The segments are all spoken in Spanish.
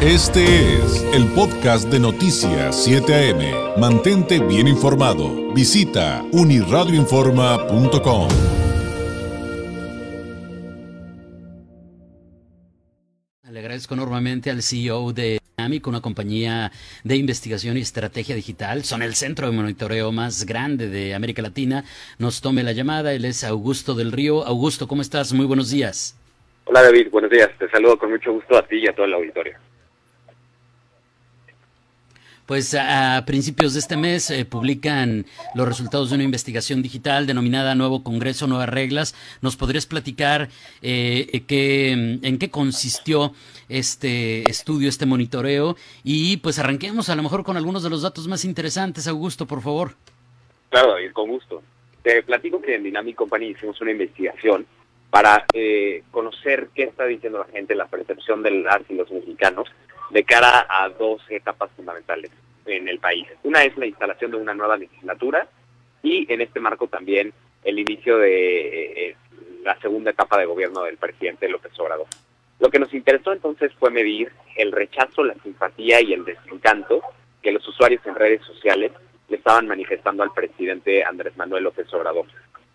Este es el podcast de Noticias 7 AM. Mantente bien informado. Visita uniradioinforma.com. Le agradezco enormemente al CEO de Dynamic, una compañía de investigación y estrategia digital. Son el centro de monitoreo más grande de América Latina. Nos tome la llamada. Él es Augusto del Río. Augusto, ¿cómo estás? Muy buenos días. Hola David, buenos días. Te saludo con mucho gusto a ti y a toda la auditorio. Pues a principios de este mes eh, publican los resultados de una investigación digital denominada Nuevo Congreso, Nuevas Reglas. ¿Nos podrías platicar eh, qué, en qué consistió este estudio, este monitoreo? Y pues arranquemos a lo mejor con algunos de los datos más interesantes. Augusto, por favor. Claro, David, con gusto. Te platico que en Dynamic Company hicimos una investigación para eh, conocer qué está diciendo la gente, la percepción de las y los mexicanos de cara a dos etapas fundamentales en el país. Una es la instalación de una nueva legislatura y en este marco también el inicio de eh, la segunda etapa de gobierno del presidente López Obrador. Lo que nos interesó entonces fue medir el rechazo, la simpatía y el desencanto que los usuarios en redes sociales le estaban manifestando al presidente Andrés Manuel López Obrador.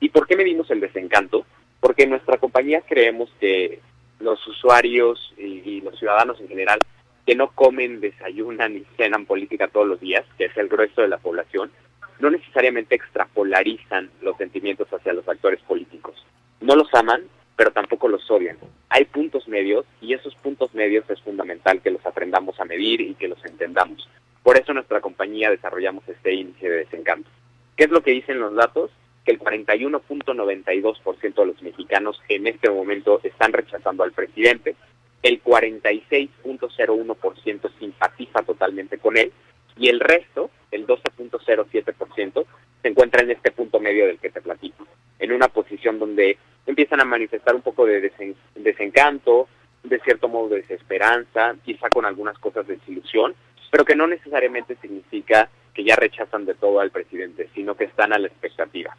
¿Y por qué medimos el desencanto? Porque en nuestra compañía creemos que los usuarios y los ciudadanos en general que no comen, desayunan y cenan política todos los días, que es el grueso de la población, no necesariamente extrapolarizan los sentimientos hacia los actores políticos. No los aman, pero tampoco los odian. Hay puntos medios y esos puntos medios es fundamental que los aprendamos a medir y que los entendamos. Por eso nuestra compañía desarrollamos este índice de desencanto. ¿Qué es lo que dicen los datos? Que el 41.92% de los mexicanos en este momento están rechazando al presidente el 46.01% simpatiza totalmente con él y el resto, el 12.07%, se encuentra en este punto medio del que te platico, en una posición donde empiezan a manifestar un poco de desencanto, de cierto modo de desesperanza, quizá con algunas cosas de desilusión, pero que no necesariamente significa que ya rechazan de todo al presidente, sino que están a la expectativa.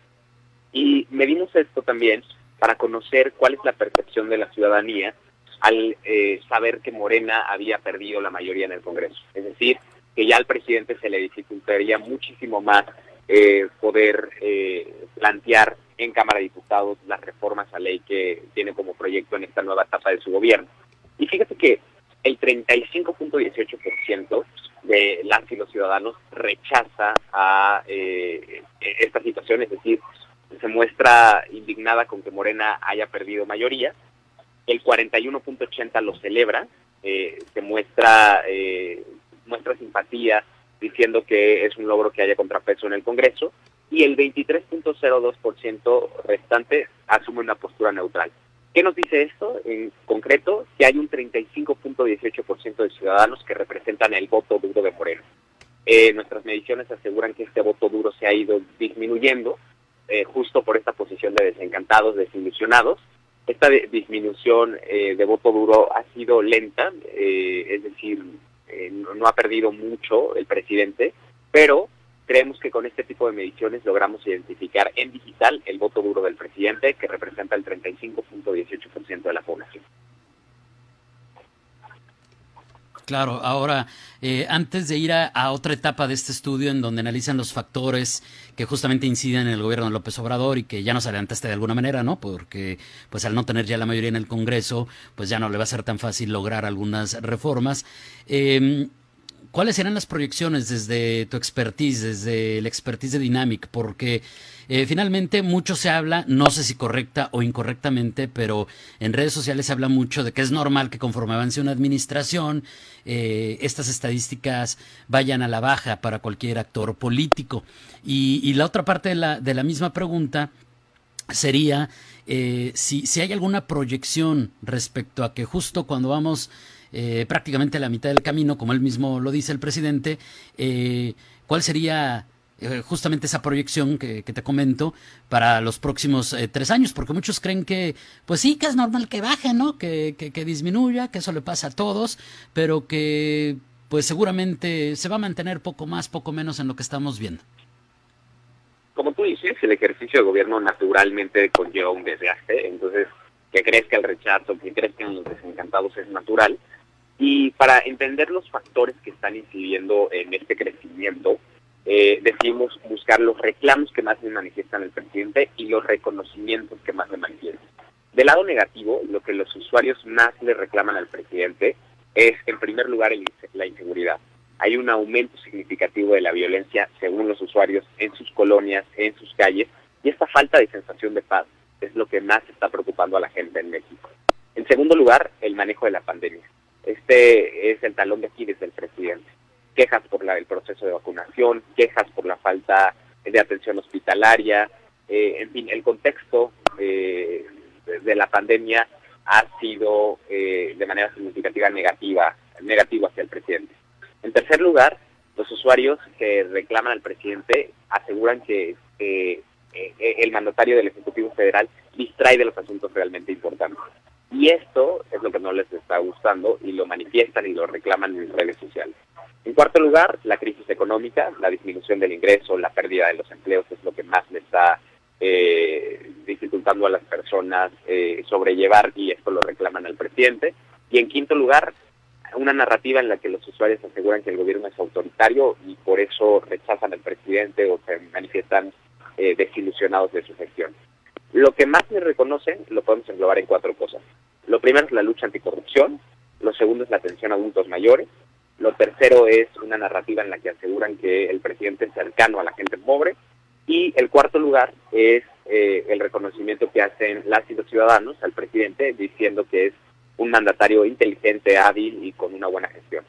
Y medimos esto también para conocer cuál es la percepción de la ciudadanía al eh, saber que Morena había perdido la mayoría en el Congreso. Es decir, que ya al presidente se le dificultaría muchísimo más eh, poder eh, plantear en Cámara de Diputados las reformas a ley que tiene como proyecto en esta nueva etapa de su gobierno. Y fíjate que el 35.18% de las y los ciudadanos rechaza a esta situación, es decir, se muestra indignada con que Morena haya perdido mayoría, el 41.80 lo celebra, eh, se muestra, eh, muestra simpatía diciendo que es un logro que haya contrapeso en el Congreso, y el 23.02% restante asume una postura neutral. ¿Qué nos dice esto? En concreto, que hay un 35.18% de ciudadanos que representan el voto duro de Moreno. Eh, nuestras mediciones aseguran que este voto duro se ha ido disminuyendo justo por esta posición de desencantados, desilusionados, esta disminución eh, de voto duro ha sido lenta, eh, es decir, eh, no, ha perdido mucho el presidente, pero creemos que con este tipo de mediciones logramos identificar en digital el voto duro del presidente, que representa el 35.18% de la población. Claro, ahora, eh, antes de ir a, otra etapa de este estudio en donde analizan los factores que justamente inciden en el gobierno de López Obrador y que ya nos adelantaste de alguna manera, ¿no? Porque pues al no tener ya la mayoría en el Congreso, pues ya no le va a ser tan fácil lograr algunas reformas. Eh, ¿Cuáles serán las proyecciones desde tu expertise, desde el expertise de Dynamic? Porque eh, finalmente mucho se habla, no sé si correcta o incorrectamente, pero en redes sociales se habla mucho de que es normal que conforme avance una administración, eh, estas estadísticas vayan a la baja para cualquier actor político. Y, la otra parte de la, de la misma pregunta sería eh, si, si hay alguna proyección respecto a que justo cuando vamos eh, prácticamente la mitad del camino, como él mismo lo dice el presidente, eh, ¿cuál sería eh, justamente esa proyección que, te comento para los próximos tres años? Porque muchos creen que, pues sí, que es normal que baje, ¿no? Que, que, disminuya, que eso le pasa a todos, pero que pues seguramente se va a mantener poco más, poco menos en lo que estamos viendo. Como tú dices, el ejercicio de gobierno naturalmente conlleva un desgaste, entonces que crezca el rechazo, que crezcan los desencantados es natural, Y para entender los factores que están incidiendo en este crecimiento, eh, decidimos buscar los reclamos que más se manifiestan el presidente y los reconocimientos que más le manifiestan. Del lado negativo, lo que los usuarios más le reclaman al presidente es, en primer lugar, la inseguridad. Hay un aumento significativo de la violencia, según los usuarios, en sus colonias, en sus calles, y esta falta de sensación de paz es lo que más está preocupando a la gente en México. En segundo lugar, el manejo de la pandemia. Este es el talón de Aquiles del presidente. Quejas por la, el proceso de vacunación, quejas por la falta de atención hospitalaria, eh, en fin, el contexto eh, de la pandemia ha sido eh, de manera significativa negativa, negativo hacia el presidente. En tercer lugar, los usuarios que reclaman al presidente aseguran que el mandatario del Ejecutivo Federal distrae de los asuntos realmente importantes. Y esto es lo que no les está gustando y lo manifiestan y lo reclaman en redes sociales. En cuarto lugar, la crisis económica, la disminución del ingreso, la pérdida de los empleos es lo que más le está eh, dificultando a las personas eh, sobrellevar y esto lo reclaman al presidente. Y en quinto lugar, una narrativa en la que los usuarios aseguran que el gobierno es autoritario y por eso rechazan al presidente o se manifiestan eh, desilusionados de su gestión. Lo que más me reconocen lo podemos englobar en cuatro cosas. Lo primero es la lucha anticorrupción, lo segundo es la atención a adultos mayores, lo tercero es una narrativa en la que aseguran que el presidente es cercano a la gente pobre y el cuarto lugar es eh, el reconocimiento que hacen las y los ciudadanos al presidente diciendo que es un mandatario inteligente, hábil y con una buena gestión.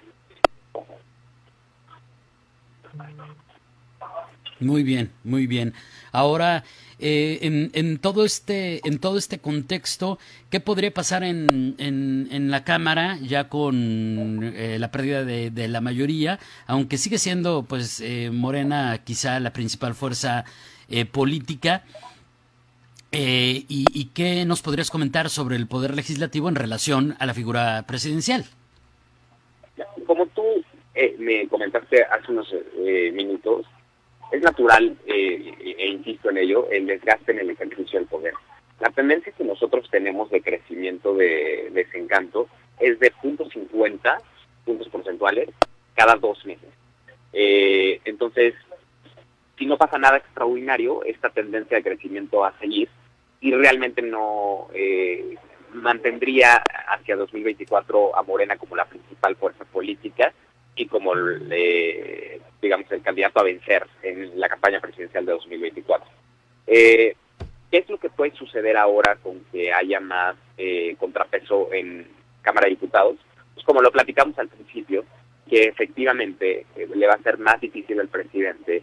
Muy bien, muy bien. Ahora, eh, en, todo este, en todo este contexto, ¿qué podría pasar en, en, la Cámara ya con eh, la pérdida de, la mayoría? Aunque sigue siendo, pues, eh, Morena quizá la principal fuerza política. Y, ¿Y qué nos podrías comentar sobre el poder legislativo en relación a la figura presidencial? Como tú me comentaste hace unos minutos, es natural, eh, e insisto en ello, el desgaste en el ejercicio del poder. La tendencia que nosotros tenemos de crecimiento de, desencanto es de .50 puntos porcentuales cada dos meses. Eh, entonces, si no pasa nada extraordinario, esta tendencia de crecimiento va a seguir y realmente no eh, mantendría hacia 2024 a Morena como la principal fuerza política y como eh, digamos el candidato a vencer en la campaña presidencial de 2024. Eh, ¿Qué es lo que puede suceder ahora con que haya más eh, contrapeso en Cámara de Diputados? Pues como lo platicamos al principio, que efectivamente eh, le va a ser más difícil al presidente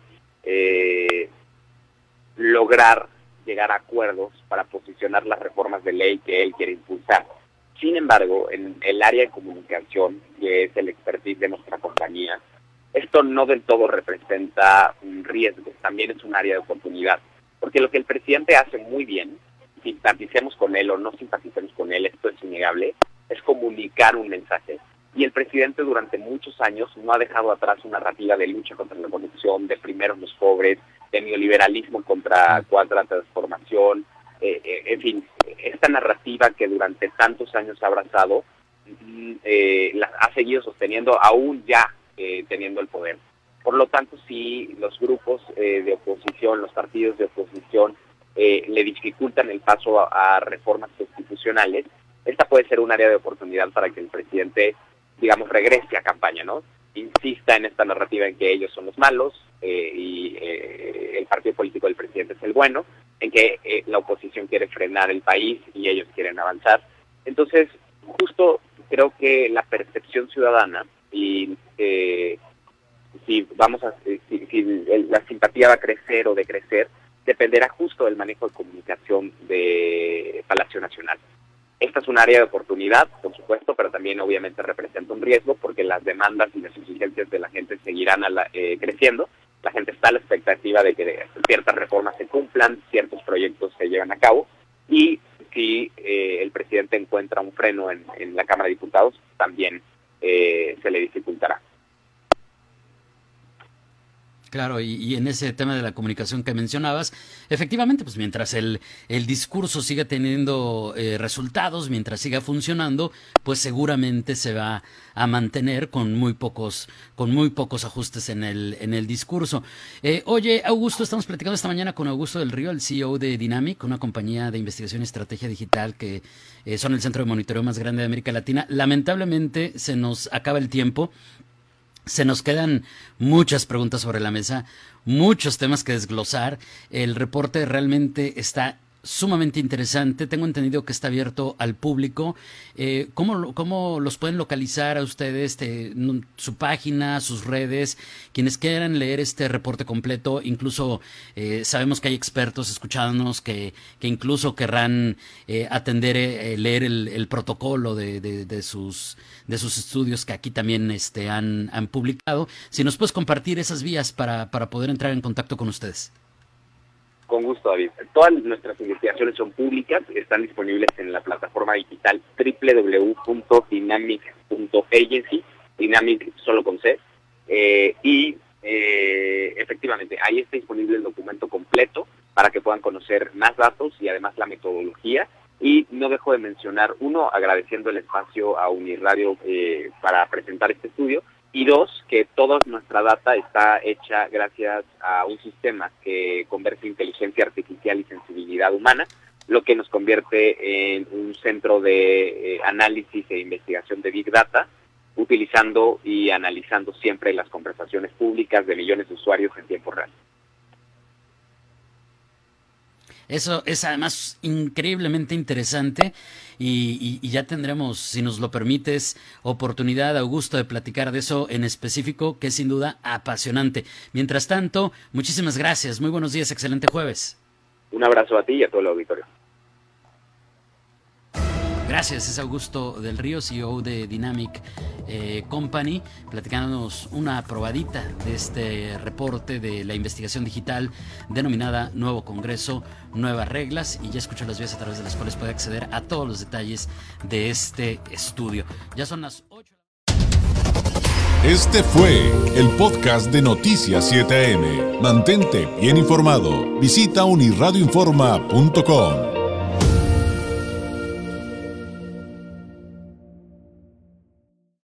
lograr llegar a acuerdos para posicionar las reformas de ley que él quiere impulsar. Sin embargo, en el área de comunicación, que es el expertise de nuestra compañía, esto no del todo representa un riesgo, también es un área de oportunidad. Porque lo que el presidente hace muy bien, simpaticemos con él o no simpaticemos con él, esto es innegable, es comunicar un mensaje. Y el presidente durante muchos años no ha dejado atrás una narrativa de lucha contra la corrupción, de primero los pobres, de neoliberalismo contra cuarta transformación, eh, eh, en fin, esta narrativa que durante tantos años ha abrazado, mm, eh, la, ha seguido sosteniendo aún ya teniendo el poder. Por lo tanto, si los grupos de oposición, los partidos de oposición, le dificultan el paso a, reformas constitucionales, esta puede ser un área de oportunidad para que el presidente, digamos, regrese a campaña, ¿no? Insista en esta narrativa en que ellos son los malos y el partido político del presidente es el bueno, en que eh, la oposición quiere frenar el país y ellos quieren avanzar. Entonces, justo creo que la percepción ciudadana y eh, si vamos a si, la simpatía va a crecer o decrecer dependerá justo del manejo de comunicación de Palacio Nacional. Esta es un área de oportunidad, por supuesto, pero también obviamente representa un riesgo porque las demandas y las exigencias de la gente seguirán eh, creciendo la gente está a la expectativa de que ciertas reformas se cumplan, ciertos proyectos se lleven a cabo y si eh, el presidente encuentra un freno en, la Cámara de Diputados, también eh, se le dificultará. Claro, y, en ese tema de la comunicación que mencionabas, efectivamente, pues mientras el, el discurso siga teniendo eh, resultados, mientras siga funcionando, pues seguramente se va a mantener con muy pocos, con muy pocos ajustes en el, en el discurso. Eh, oye, Augusto, estamos platicando esta mañana con Augusto del Río, el CEO de Dynamic, una compañía de investigación y estrategia digital que eh, son el centro de monitoreo más grande de América Latina. Lamentablemente se nos acaba el tiempo. Se nos quedan muchas preguntas sobre la mesa, muchos temas que desglosar. El reporte realmente está sumamente interesante. Tengo entendido que está abierto al público. Eh, ¿cómo, ¿cómo, los pueden localizar a ustedes? Este, su página, sus redes. Quienes quieran leer este reporte completo, incluso eh, sabemos que hay expertos escuchándonos que, que incluso querrán eh, atender, eh, leer el, el protocolo de, de, de, sus, de sus estudios que aquí también este, han, han publicado. Si nos puedes compartir esas vías para, para poder entrar en contacto con ustedes. Con gusto, David. Todas nuestras investigaciones son públicas, están disponibles en la plataforma digital www.dynamic.agency, Dynamic solo con C, eh, y eh, efectivamente ahí está disponible el documento completo para que puedan conocer más datos y además la metodología. Y no dejo de mencionar, uno, agradeciendo el espacio a Uniradio eh, para presentar este estudio, y dos, que toda nuestra data está hecha gracias a un sistema que convierte inteligencia artificial y sensibilidad humana, lo que nos convierte en un centro de eh, análisis e investigación de Big Data, utilizando y analizando siempre las conversaciones públicas de millones de usuarios en tiempo real. Eso es además increíblemente interesante y, ya tendremos, si nos lo permites, oportunidad, Augusto, de platicar de eso en específico, que es sin duda apasionante. Mientras tanto, muchísimas gracias, muy buenos días, excelente jueves. Un abrazo a ti y a todo el auditorio. Gracias, es Augusto del Río, CEO de Dynamic eh, Company, platicándonos una probadita de este reporte de la investigación digital denominada Nuevo Congreso, Nuevas Reglas, y ya escucho las vías a través de las cuales puede acceder a todos los detalles de este estudio. Ya son las 8. Este fue el podcast de Noticias 7am. Mantente bien informado. Visita unirradioinforma.com.